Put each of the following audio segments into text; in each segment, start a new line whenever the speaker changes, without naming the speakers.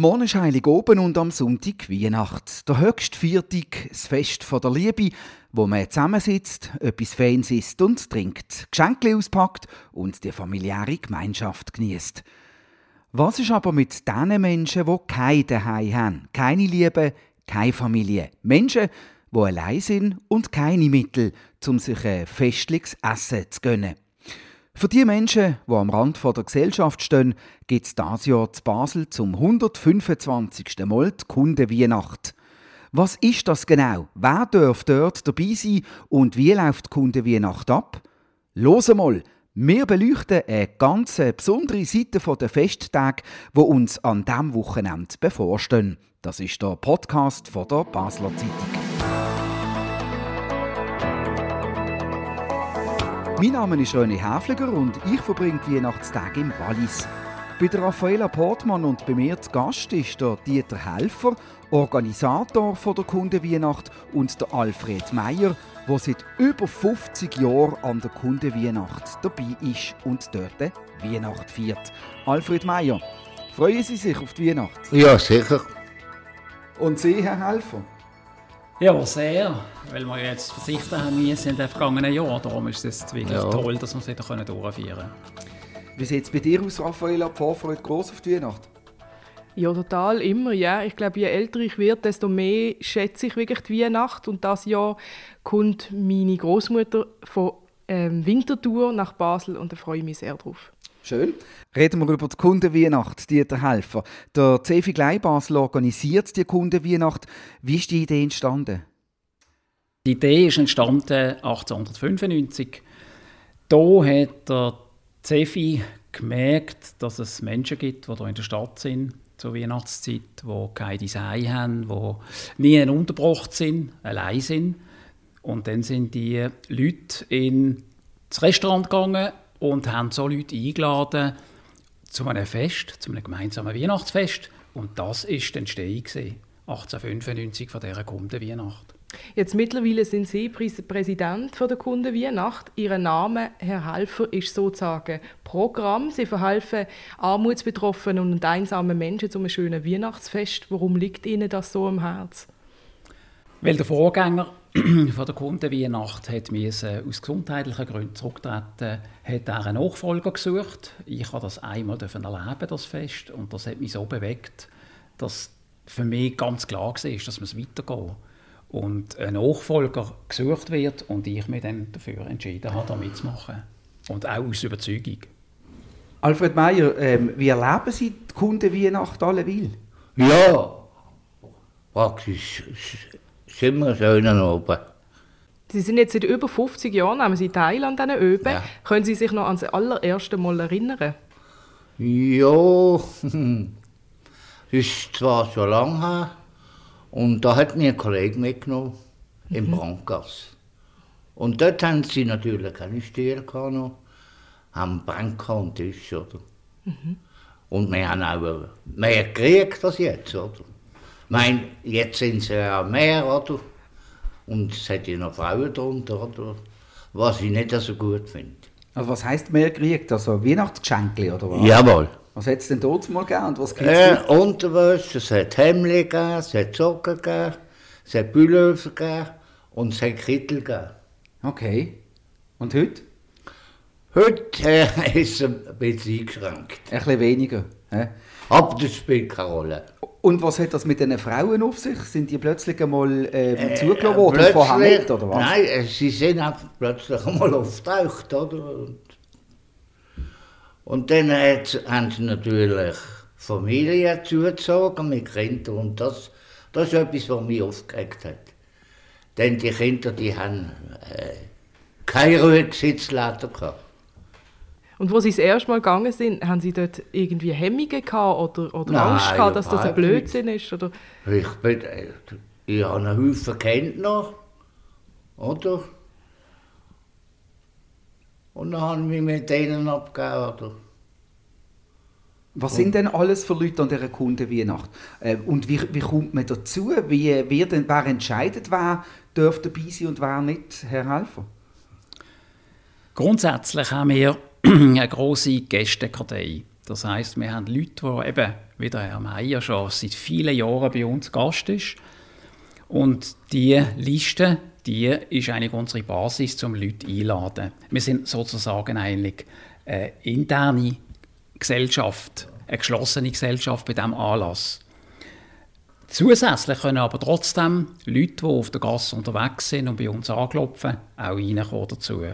Morgen ist oben und am Sonntag Weihnacht. Der höchste Viertag, das Fest der Liebe, wo man zusammensitzt, etwas Fans isst und trinkt, Geschenke auspackt und die familiäre Gemeinschaft genießt. Was ist aber mit den Menschen, die kein Daheim haben, keine Liebe, keine Familie? Menschen, die allein sind und keine Mittel, um sich ein festliches Essen zu gönnen. Für die Menschen, die am Rand der Gesellschaft stehen, gibt es dieses Jahr zu Basel zum 125. Mal die Kundenweihnacht. Was ist das genau? Wer darf dort dabei sein und wie läuft die Kundenweihnacht ab? Los mal! Wir beleuchten eine ganz besondere Seite der Festtage, wo uns an diesem Wochenende bevorstehen. Das ist der Podcast von der Basler Zeitung. Mein Name ist René Häfliger und ich verbringe die Weihnachtstage im Wallis. Bei der Raffaella Portmann und bei mir zu Gast ist der Dieter Helfer, Organisator von der Kundenweihnacht und der Alfred Meyer, der seit über 50 Jahren an der Kundenweihnacht dabei ist und dort Weihnacht feiert. Alfred Meyer, freuen Sie sich auf die Weihnacht?
Ja, sicher.
Und Sie, Herr Helfer?
Ja, sehr. Weil wir jetzt verzichtet haben müssen in den vergangenen Jahren. Darum ist es wirklich ja. toll, dass wir es wieder durchführen können.
Wie sieht es bei dir aus, Raffaella? Die Vorfreude groß auf die Weihnacht?
Ja, total, immer, ja. Ich glaube, je älter ich werde, desto mehr schätze ich wirklich die Weihnacht. Und das Jahr kommt meine Großmutter von ähm, Winterthur nach Basel und da freue ich mich sehr drauf.
Schön. Reden wir über die Kundenweihnacht, Dieter Helfer. Der CFI Gleibasel organisiert die Kundenweihnacht. Wie ist die Idee entstanden?
Die Idee ist entstanden 1895. Da hat der CFI gemerkt, dass es Menschen gibt, die hier in der Stadt sind, zur Weihnachtszeit, die kein Design haben, die nie untergebracht sind, allein sind. Und dann sind die Leute ins Restaurant gegangen und haben so Leute eingeladen zu einem Fest, zu einem gemeinsamen Weihnachtsfest. Und das war die Entstehung 1895 von dieser Kundenweihnacht.
Jetzt mittlerweile sind Sie Präsident der Kundenweihnacht. Ihr Name, Herr Helfer, ist sozusagen Programm. Sie verhelfen armutsbetroffenen und einsamen Menschen zu einem schönen Weihnachtsfest. Warum liegt Ihnen das so am Herzen?
Weil der Vorgänger von der Kundenweihnacht hat müssen aus gesundheitlichen Gründen zurücktreten, hat er einen Nachfolger gesucht. Ich habe das einmal erleben, das Fest, und das hat mich so bewegt, dass für mich ganz klar war, dass es weitergeht und ein Nachfolger gesucht wird und ich mich dann dafür entschieden habe, da mitzumachen. Und auch aus Überzeugung.
Alfred Meyer, ähm, wie erleben Sie die Kundenweihnacht alleweil?
Ja, praktisch wir schön oben.
Sie sind jetzt seit über 50 Jahren nehmen Sie teil an diesen Öben. Ja. Können Sie sich noch an das allererste Mal erinnern?
Ja, das ist zwar schon lange her, und da hat mir ein Kollege mitgenommen, mhm. im Brankgas. Und dort haben sie natürlich keine Stühle gehabt, haben Bänke und Tisch, oder? Mhm. Und wir haben auch mehr gekriegt als jetzt, oder? Ich meine, jetzt sind sie ja mehr, oder? Und es hat ja noch Frauen drunter, oder? Was ich nicht so gut finde.
Also was heisst mehr gekriegt? Also Weihnachtsgeschenke, oder was?
Jawohl.
Was hat es denn dort mal gegeben und was
gibt es äh, Unterwäsche, es hat Hemden gegeben, es hat Socken gegeben, es hat Pullover gegeben und es hat Kittel gegeben.
Okay. Und heute?
Heute äh, ist es ein bisschen eingeschränkt.
Ein bisschen weniger. He?
Aber das spielt keine Rolle.
Und was hat das mit den Frauen auf sich? Sind die plötzlich einmal äh, äh, zugelassen worden und vorher nicht, oder was?
Nein, äh, sie sind einfach plötzlich einmal auftaucht, oder? Und dann hat, haben sie natürlich Familie zugezogen mit Kindern und das, das ist etwas, was mich aufgeregt hat. Denn die Kinder, die haben äh, keine Ruhesitzladen gehabt.
Und wo sie das erste Mal gegangen sind, haben sie dort irgendwie Hemmungen gehabt oder, oder Nein, Angst gehabt, dass das ein Blödsinn ist? Oder?
Ich, bin, äh, ich habe einen Haufen Kinder, oder? Und dann haben wir mit denen abgegeben.
Was sind denn alles für Leute an dieser Kundenweihnacht? Äh, und wie, wie kommt man dazu? Wie, wer, denn, wer entscheidet, wer darf dabei sein und wer nicht, Herr Helfer?
Grundsätzlich haben wir eine große Gästekartei. Das heißt, wir haben Leute, die eben, wie der Herr Meier schon seit vielen Jahren bei uns Gast ist. Und diese Liste, die ist eigentlich unsere Basis, um Leute einzuladen. Wir sind sozusagen eigentlich eine interne Gesellschaft, eine geschlossene Gesellschaft bei diesem Anlass. Zusätzlich können aber trotzdem Leute, die auf der Gasse unterwegs sind und bei uns anklopfen, auch reinkommen dazu.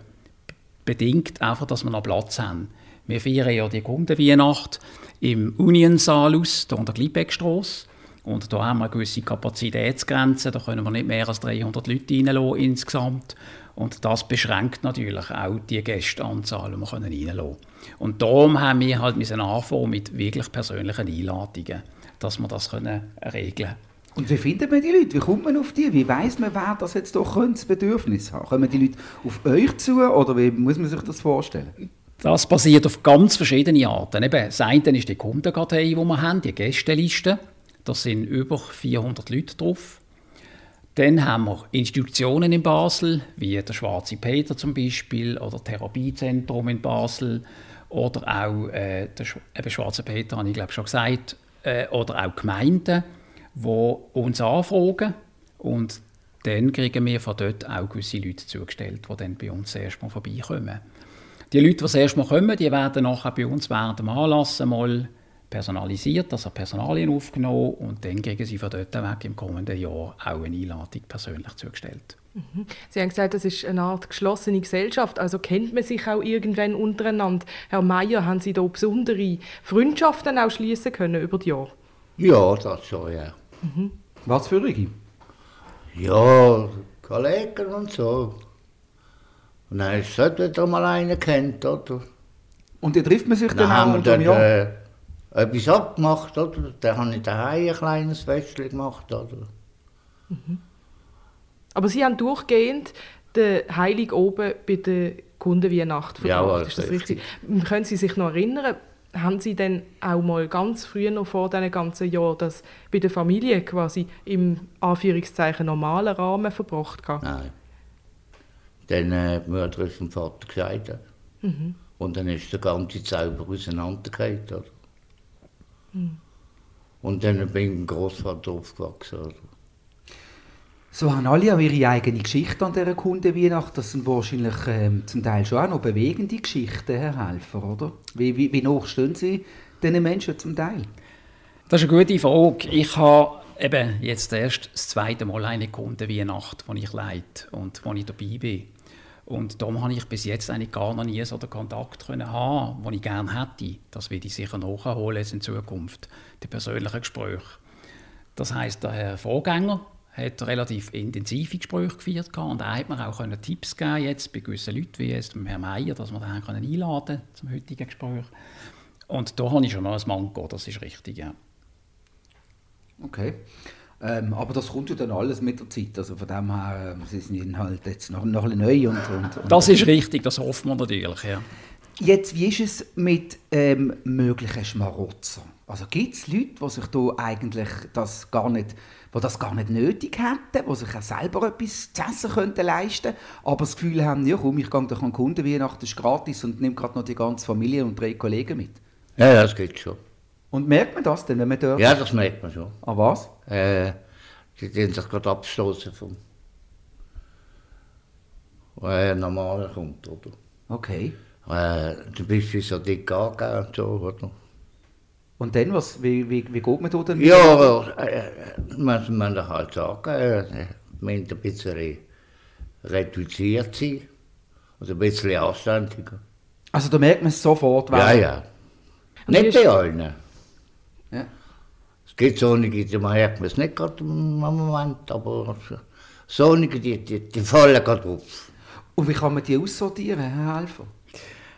Bedingt einfach, dass wir noch Platz haben. Wir feiern ja die Kundenweihnacht im Union-Saal aus, hier an der Glibeckstrasse. Und da haben wir eine gewisse Kapazitätsgrenze, da können wir nicht mehr als 300 Leute reinlassen insgesamt. Und das beschränkt natürlich auch die Gästeanzahl, die wir reinlassen können. Und darum haben wir halt anfangen mit wirklich persönlichen Einladungen, dass wir das können regeln können.
Und wie findet man die Leute? Wie kommt man auf die? Wie weiß man, wer das jetzt doch das Bedürfnis hat? Kommen die Leute auf euch zu oder wie muss man sich das vorstellen?
Das basiert auf ganz verschiedenen Arten. Eben, das eine ist die Kundenkartei, die wir haben, die Gästeliste. Da sind über 400 Leute drauf. Dann haben wir Institutionen in Basel, wie der Schwarze Peter zum Beispiel oder Therapiezentrum in Basel oder auch äh, der eben Schwarze Peter, habe ich glaube schon gesagt, äh, oder auch Gemeinden, die uns anfragen und dann kriegen wir von dort auch gewisse Leute zugestellt, die dann bei uns erstmal vorbeikommen. Die Leute, die das erste Mal kommen, die werden nachher bei uns während dem Anlass mal personalisiert, also Personalien aufgenommen und dann kriegen sie von dort weg im kommenden Jahr auch eine Einladung persönlich zugestellt.
Mhm. Sie haben gesagt, das ist eine Art geschlossene Gesellschaft, also kennt man sich auch irgendwann untereinander. Herr Meier, haben Sie da besondere Freundschaften auch schließen können über die Jahre?
Ja, das schon, ja.
Mhm. Was für welche?
Ja, Kollegen und so. Und dann ist es wieder mal einen kennt, oder?
Und dann trifft man sich dann,
dann
auch
haben wir
Jahr?
äh, etwas abgemacht, oder? Dann habe ich daheim ein kleines Festchen gemacht, oder?
Aber Sie haben durchgehend den Heilig oben bei der Kundenweihnacht verbracht.
Jawohl,
ist das
richtig.
richtig? Können Sie sich noch erinnern, haben Sie denn auch mal ganz früh noch vor diesen ganzen Jahren das bei der Familie quasi im Anführungszeichen normalen Rahmen verbracht? gehabt?
Nein. Dann äh, die Mutter dem Vater gesagt. Und dann ist der ganze Zauber auseinandergefallen, oder? Und dann bin ich im Großvater aufgewachsen, oder?
So haben alle ihre eigene Geschichte an dieser Kundenweihnacht. Das sind wahrscheinlich ähm, zum Teil schon auch noch bewegende Geschichten, Herr Helfer, oder? Wie, wie, wie hoch stehen Sie diesen Menschen zum Teil?
Das ist eine gute Frage. Ich habe eben jetzt erst das zweite Mal eine Kundenweihnacht, die ich leite und wo ich dabei bin. Und darum habe ich bis jetzt eigentlich gar noch nie so den Kontakt können haben, den ich gerne hätte. Das werde ich sicher nachholen in Zukunft, die persönlichen Gespräche. Das heißt, der Herr Vorgänger hat relativ intensive Gespräche geführt gehabt und er hat mir auch können Tipps geben jetzt bei gewissen Leuten, wie jetzt beim Herrn Meier, dass wir den können einladen zum heutigen Gespräch. Und da habe ich schon noch ein Manko, das ist richtig, ja.
Okay. Ähm, aber das kommt ja dann alles mit der Zeit. Also von dem her, ähm, sie sind halt jetzt noch, noch ein bisschen neu. Und, und, und
Das ist richtig, das hoffen wir natürlich, ja.
Jetzt, wie ist es mit ähm, möglichen Schmarotzer? Also gibt es Leute, die sich da eigentlich das gar nicht, die das gar nicht nötig hätten, die sich auch selber etwas zu essen könnten leisten, aber das Gefühl haben, ja komm, ich gehe doch an Kundenweihnachten, ist gratis und nehme gerade noch die ganze Familie und drei Kollegen mit.
Ja, das geht schon.
Und merkt man das denn, wenn man dort...
Ja, das merkt man schon.
An was?
Äh, die tun sich gerade abstoßen vom äh, normaler kommt, oder?
Okay.
Äh, du bist wie so dick angegeben und so, oder?
Und dann, was, wie, wie, wie geht man da dann?
Ja, aber äh, man, man da halt sagen, äh, man ein bisschen re reduziert sein. Also ein bisschen anständiger.
Also da merkt man es sofort.
Ja, ja.
Und
Nicht bei allen.
ja.
Es gibt so einige, die merkt man es nicht gerade im Moment, aber so einige, die, die, die fallen gerade auf.
Und wie kann man die aussortieren, Herr Helfer?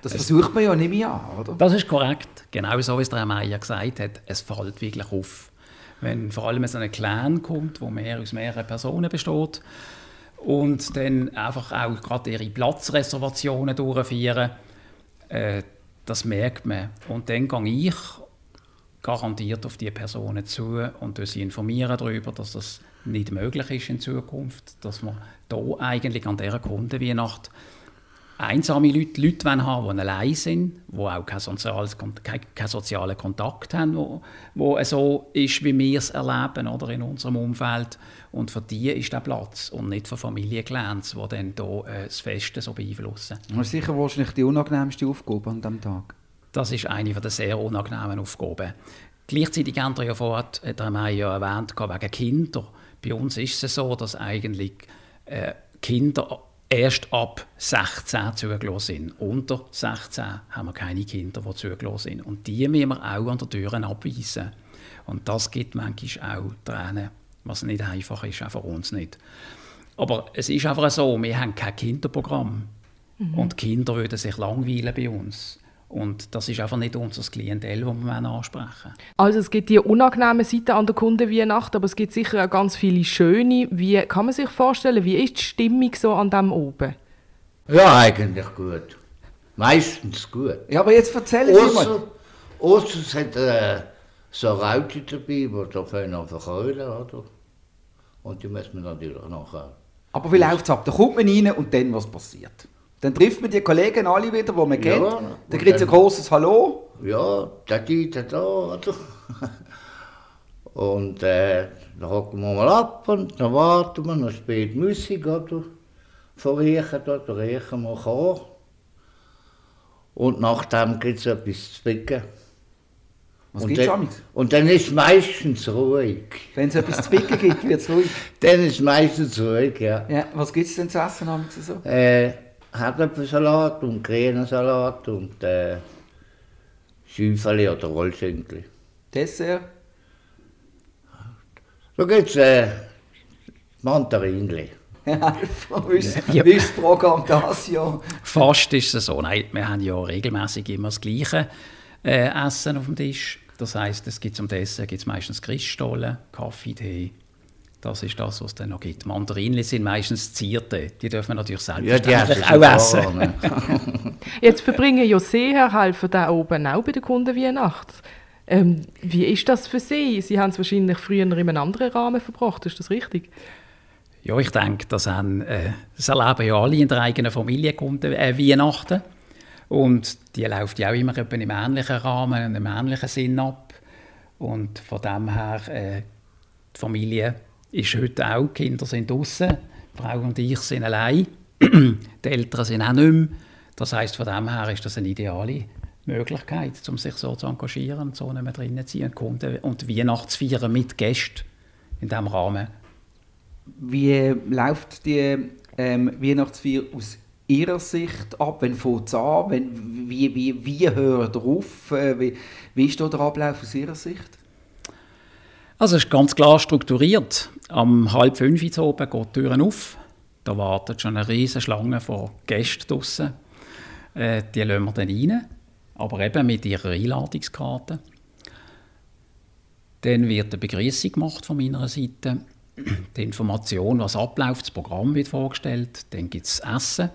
Das versucht man ja nicht mehr an, oder?
Das ist korrekt. Genau so, wie es der Herr Meier gesagt hat. Es fällt wirklich auf. Wenn vor allem so ein Clan kommt, wo mehr aus mehreren Personen besteht und dann einfach auch gerade ihre Platzreservationen durchführen, äh, das merkt man. Und dann gehe ich garantiert auf die Personen zu und sie informieren darüber, dass das nicht möglich ist in Zukunft, dass man da eigentlich an dieser Kundenweihnacht einsame Leute, Leute haben die allein sind, die auch keinen sozialen, keinen sozialen Kontakt haben, wo, wo so ist, wie wir es erleben oder, in unserem Umfeld. Und für die ist der Platz und nicht für Familienclans, die dann hier äh, das Feste so beeinflussen.
Das ist sicher wahrscheinlich die unangenehmste Aufgabe an diesem Tag.
Das ist eine der sehr unangenehmen Aufgaben. Gleichzeitig haben wir ja vorher, hat er ja erwähnt, wegen Kinder. Bei uns ist es so, dass eigentlich äh, Kinder erst ab 16 zugelassen sind. Unter 16 haben wir keine Kinder, die zugelassen sind. Und die müssen wir auch an der Tür abweisen. Und das gibt manchmal auch Tränen, was nicht einfach ist, auch für uns nicht. Aber es ist einfach so, wir haben kein Kinderprogramm. Mhm. Und Kinder würden sich langweilen bei uns. Und das ist einfach nicht unser Klientel, das wir ansprechen
Also es gibt die unangenehmen Seiten an der Kundenweihnacht, aber es gibt sicher auch ganz viele schöne. Wie kann man sich vorstellen, wie ist die Stimmung so an dem oben?
Ja, eigentlich gut. Meistens gut.
Ja, aber jetzt erzähl es
mal. Außer es hat äh, so Raute dabei, die da können verkeulen, oder? Und die müssen wir natürlich nachher.
Aber wie läuft es ab? Da kommt man rein und dann was passiert? Dann trifft man die Kollegen alle wieder, die man kennt. Ja, dann kriegt es ein großes Hallo.
Ja, der geht da, oder? Und äh, dann hocken wir mal ab und dann warten wir, dann spielt Musik, oder? Verriechen, oder riechen wir Chor. Und nachdem gibt es etwas zu picken.
Was und, dann,
und dann ist es meistens ruhig.
Wenn es etwas zu picken gibt, wird es ruhig?
dann ist es meistens ruhig, ja.
ja was gibt es denn zu essen? So?
Äh, Herdöpfelsalat und Krähensalat und äh, Schüffeli oder Rollschenkel.
Dessert?
Da gibt es äh, Mandarinli.
wie ist das Programm das Jahr?
Fast ist es so. Nein, wir haben ja regelmäßig immer das gleiche äh, Essen auf dem Tisch. Das heisst, es gibt zum Dessert gibt's meistens Christstollen, Kaffee, Tee, das ist das, was es dann noch gibt. Mandarinli sind meistens Zierte. Die dürfen wir natürlich selbstverständlich ja, auch essen.
Jetzt verbringen ja Seeherhelfer da oben auch bei der Kundenweihnacht. Ähm, wie ist das für Sie? Sie haben es wahrscheinlich früher in einem anderen Rahmen verbracht, ist das richtig?
Ja, ich denke, das, haben, äh, das erleben ja alle in der eigenen Familie Kunden, äh, Weihnachten. Und die läuft ja auch immer in einem ähnlichen Rahmen, in einem ähnlichen Sinn ab. Und von dem her, äh, die Familie ist heute auch, die Kinder sind draußen, Frau und ich sind allein, die Eltern sind auch nicht mehr. Das heisst, von dem her ist das eine ideale Möglichkeit, um sich so zu engagieren und so nicht mehr drinnen zu sein und, und Weihnachtsfeiern mit Gästen in diesem Rahmen.
Wie läuft die ähm, Weihnachtsfeier aus Ihrer Sicht ab? Wenn fängt es an? Wenn, wie, wie, wie hört er auf? Äh, wie, wie ist da der Ablauf aus Ihrer Sicht?
Also es ist ganz klar strukturiert. Am halb fünf Uhr oben geht die Türen auf. Da wartet schon eine riesige Schlange von Gästen draussen. Äh, die lassen wir dann rein, aber eben mit ihrer Einladungskarte. Dann wird eine Begrüßung gemacht von meiner Seite. Die Information, was abläuft, das Programm wird vorgestellt. Dann gibt es Essen.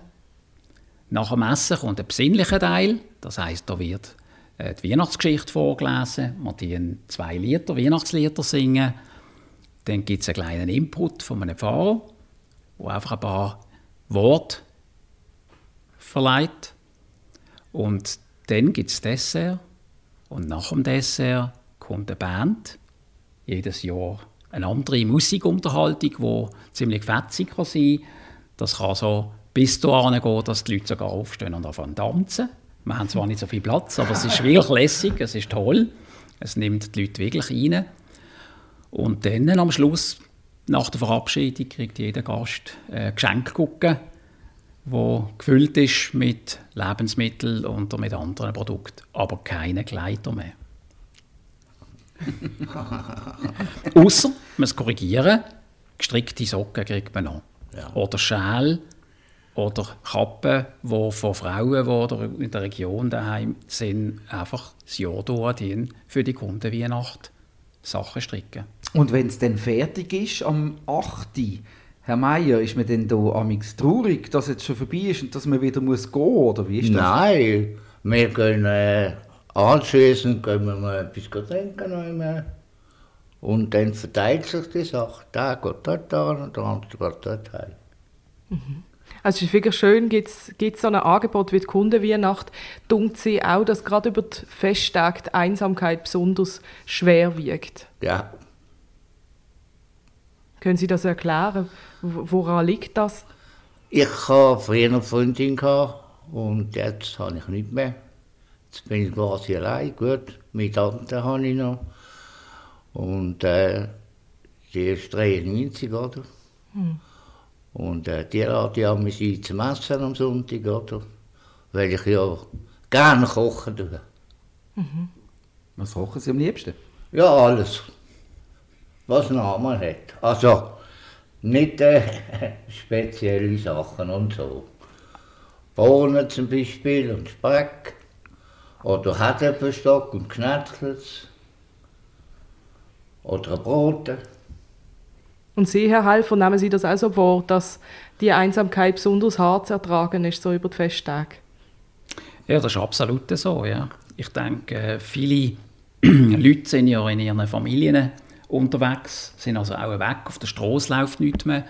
Nach dem Essen kommt der besinnliche Teil. Das heißt, da wird die Weihnachtsgeschichte vorgelesen. Wir singen zwei Lieder, Weihnachtslieder singen. Dann gibt es einen kleinen Input von einem Pfarrer, der einfach ein paar Worte verleiht. Und dann gibt es Dessert. Und nach dem Dessert kommt eine Band. Jedes Jahr eine andere Musikunterhaltung, die ziemlich fetzig kann sein kann. Das kann so bis dahin gehen, dass die Leute sogar aufstehen und anfangen tanzen. Wir haben zwar nicht so viel Platz, aber es ist wirklich lässig, es ist toll. Es nimmt die Leute wirklich rein. Und dann am Schluss, nach der Verabschiedung, kriegt jeder Gast ein Geschenk gucken, wo gefüllt ist mit Lebensmitteln und mit anderen Produkten, aber keine Kleider mehr. Außer, man muss korrigieren, gestrickte Socken kriegt man noch. Ja. Oder Schal oder Kappen, die von Frauen, die in der Region daheim sind, einfach das Jahr durch für die Kundenweihnacht Sachen stricken.
Und wenn es dann fertig ist, am 8. Herr Meier, ist man denn da amix traurig, dass es schon vorbei ist und dass man wieder muss gehen oder wie ist das?
Nein, wir gehen äh, anschließend gehen wir mal etwas trinken und dann verteilt sich die Sache. Der geht dort an und der andere geht dort heim.
Mhm. Also es ist wirklich schön, gibt es so ein Angebot wie die Kundenweihnacht, dunkt sie auch, dass gerade über die Festtage die Einsamkeit besonders schwer wiegt.
Ja.
Können Sie das erklären? Woran liegt das?
Ich hatte früher eine Freundin und jetzt habe ich nicht mehr. Jetzt bin ich quasi allein. Gut, meine Tante habe ich noch. Und äh, die ist 93, oder? Hm. Und äh, die lade ich mich ein zum Essen am Sonntag, oder? Weil ich ja gerne kochen tue.
Mhm. Was kochen Sie am liebsten?
Ja, alles. Was ein Name hat. Also, nicht äh, spezielle Sachen und so. Bohnen zum Beispiel und Speck. Oder Herdöpfelstock und Knetzels. Oder Brote.
Und Sie, Herr Helfer, nehmen Sie das auch so vor, dass die Einsamkeit besonders hart zu ertragen ist, so über die Festtage?
Ja, das ist absolut so, ja. Ich denke, viele Leute sind ja in ihren Familien unterwegs, sind also auch weg, auf der Straße läuft nichts mehr.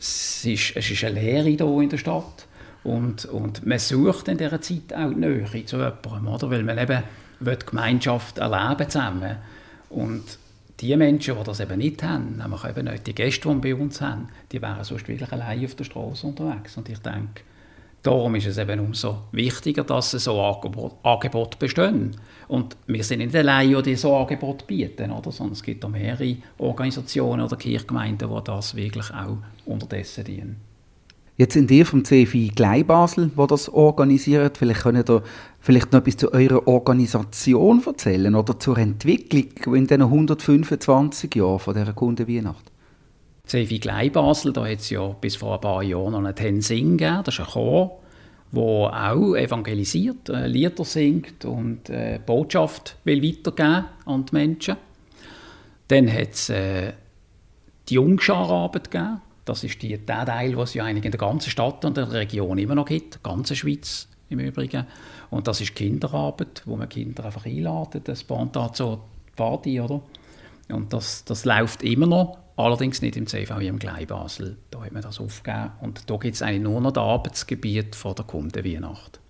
Es ist, es ist eine Leere hier in der Stadt und, und man sucht in dieser Zeit auch die Nähe zu jemandem, oder? weil man eben die Gemeinschaft erleben zusammen und die Menschen, die das eben nicht haben, nämlich eben nicht die Gäste, die wir bei uns haben, die wären sonst wirklich allein auf der Straße unterwegs. Und ich denke, darum ist es eben umso wichtiger, dass so Angebote bestehen. Und wir sind nicht allein, die so Angebote bieten, oder? sondern es gibt auch mehrere Organisationen oder Kirchgemeinden, die das wirklich auch unterdessen dienen.
Jetzt sind ihr vom CFI Glei Basel, wo das organisiert. Vielleicht könnt ihr vielleicht noch etwas zu eurer Organisation erzählen oder zur Entwicklung in den 125 Jahren von dieser Kundenweihnacht.
CFI Glei Basel, da hat es ja bis vor ein paar Jahren noch einen Tensing gegeben. Das ist ein Chor, der auch evangelisiert, äh, Lieder singt und äh, Botschaft will weitergeben an die Menschen. Dann hat es äh, die Jungschararbeit gegeben das ist die, der Teil, den es ja eigentlich in der ganzen Stadt und der Region immer noch gibt, die ganze Schweiz im Übrigen. Und das ist Kinderarbeit, wo man Kinder einfach einladet, das spontan zur Party, oder? Und das, das läuft immer noch, allerdings nicht im CVI im Glei Basel. Da hat man das aufgegeben. Und da gibt es eigentlich nur noch das Arbeitsgebiet von der Kundenweihnacht.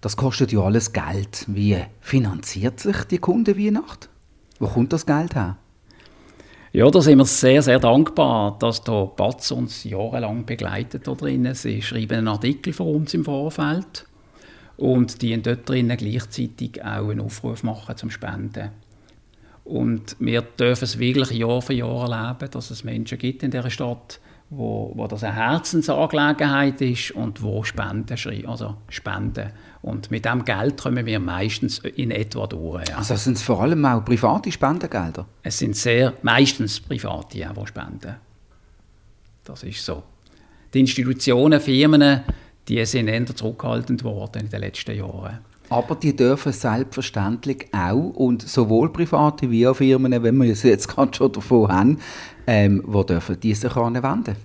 Das kostet ja alles Geld. Wie finanziert sich die Kundenweihnacht? Wo kommt das Geld her?
Ja, da sind wir sehr, sehr dankbar, dass der Batz uns jahrelang begleitet da drinnen. Sie schreiben einen Artikel für uns im Vorfeld und die dort drinnen gleichzeitig auch einen Aufruf machen zum Spenden. Und wir dürfen es wirklich Jahr für Jahr erleben, dass es Menschen gibt in dieser Stadt, wo, wo das eine Herzensangelegenheit ist und wo Spenden schreiben, also Spenden. Und mit dem Geld kommen wir meistens in etwa durch. Ja.
Also sind es vor allem auch private Spendengelder?
Es sind sehr, meistens private, ja, die spenden. Das ist so. Die Institutionen, Firmen, die sind eher zurückhaltend worden in den letzten Jahren.
Aber die dürfen selbstverständlich auch, und sowohl private wie auch Firmen, wenn wir es jetzt gerade schon davon haben, ähm, wo dürfen die sich anwenden?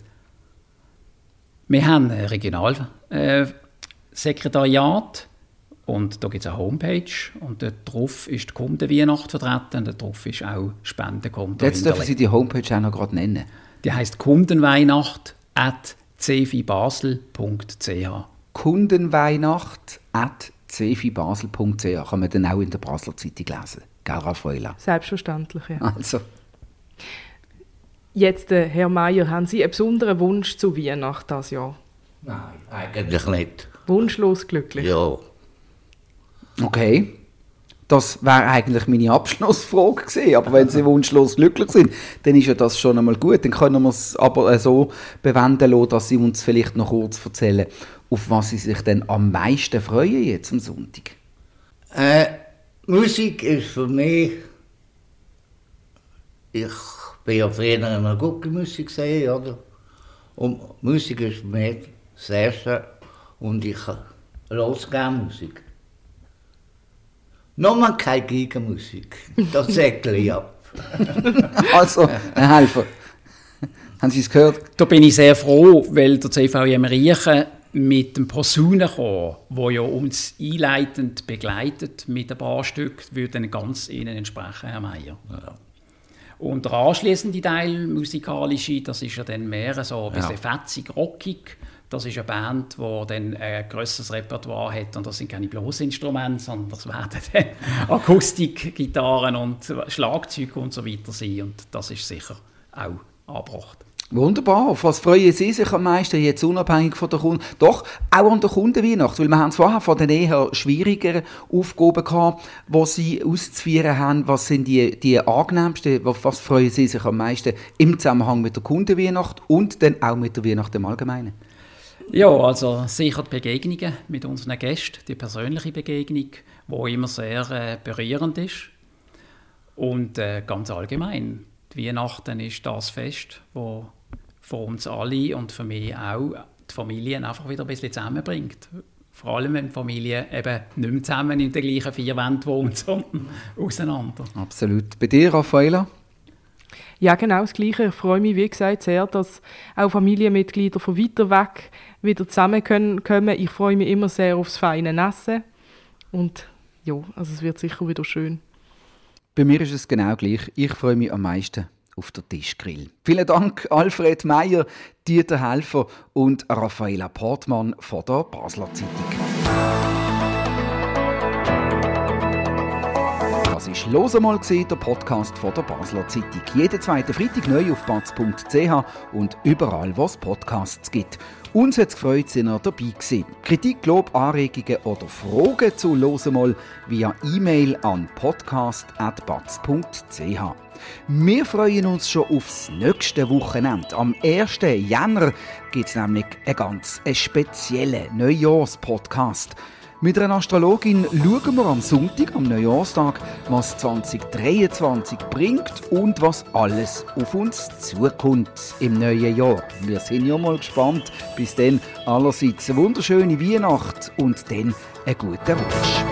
Wir haben ein Regionalsekretariat äh, und da gibt es eine Homepage und dort drauf ist die Kundenweihnacht vertreten und dort drauf ist auch Spendenkonto
Jetzt dürfen Sie die Homepage auch noch gerade nennen.
Die heißt
Kundenweihnacht at cfibasel.ch kann man dann auch in der Basler Zeitung lesen. Gell, Raffaella?
Selbstverständlich, ja.
Also.
Jetzt, äh, Herr Meier, haben Sie einen besonderen Wunsch zu Weihnachten das Jahr?
Nein, eigentlich nicht.
Wunschlos glücklich?
Ja.
Okay. Das wäre eigentlich meine Abschlussfrage gewesen. Aber wenn Sie wunschlos glücklich sind, dann ist ja das schon einmal gut. Dann können wir es aber äh, so bewenden lassen, dass Sie uns vielleicht noch kurz erzählen, auf was Sie sich denn am meisten freuen jetzt am Sonntag.
Äh, Musik ist für mich... Ich bin ja früher in einer Guckelmusik gesehen, oder? Und Musik ist für mich das Erste und ich höre gerne Musik. Nochmal keine Gigamusik, das säckle ich ab.
also, Herr Helfer, haben Sie es gehört?
Da bin ich sehr froh, weil der CVM Riechen mit dem Posaunenchor, wo ja uns einleitend begleitet mit ein paar Stück, würde ganz Ihnen entsprechen, Herr Meier. Ja. Und der anschließende Teil, musikalische, das ist ja dann mehr so ein bisschen ja. fetzig, rockig. Das ist eine Band, die dann ein grösseres Repertoire hat und das sind keine Bloßinstrumente, sondern das werden dann Akustikgitarren und Schlagzeuge und so weiter sein und das ist sicher auch angebracht.
Wunderbar. Auf was freuen Sie sich am meisten, jetzt unabhängig von der Kunden? Doch, auch an der Kundenweihnacht, weil wir haben es vorher von den eher schwierigeren Aufgaben gehabt, die Sie auszuführen haben. Was sind die, die angenehmsten, auf was freuen Sie sich am meisten im Zusammenhang mit der Kundenweihnacht und dann auch mit der Weihnacht im Allgemeinen?
Ja, also sicher die Begegnungen mit unseren Gästen, die persönliche Begegnung, die immer sehr äh, berührend ist. Und äh, ganz allgemein, die Weihnachten ist das Fest, wo für uns alle und für mich auch die Familien einfach wieder ein bisschen zusammenbringt. Vor allem, wenn die Familie eben nicht mehr zusammen in den gleichen vier Wänden wohnt, sondern auseinander.
Absolut. Bei dir, Raffaella?
Ja, genau das Gleiche. Ich freue mich, wie gesagt, sehr, dass auch Familienmitglieder von weiter weg wieder zusammenkommen. Ich freue mich immer sehr aufs feine Essen. Und ja, also es wird sicher wieder schön.
Bei mir ist es genau gleich. Ich freue mich am meisten auf der Tischgrill. Vielen Dank Alfred Meyer, Dieter Helfer und Raffaela Portmann von der Basler Zeitung. Das ist «Los einmal» der Podcast von der Basler Zeitung. Jeden zweiten Freitag neu auf batz.ch und überall, wo es Podcasts gibt. Uns hat es gefreut, sind ihr dabei gewesen. Kritik, Lob, Anregungen oder Fragen zu «Los einmal» via E-Mail an podcast.batz.ch. Wir freuen uns schon aufs nächste Wochenende. Am 1. Jänner gibt es nämlich einen ganz speziellen Neujahrspodcast. Mit einer Astrologin schauen wir am Sonntag, am Neujahrstag, was 2023 bringt und was alles auf uns zukommt im neuen Jahr. Wir sind ja mal gespannt. Bis dann allerseits eine wunderschöne Weihnacht und dann einen guten Rutsch.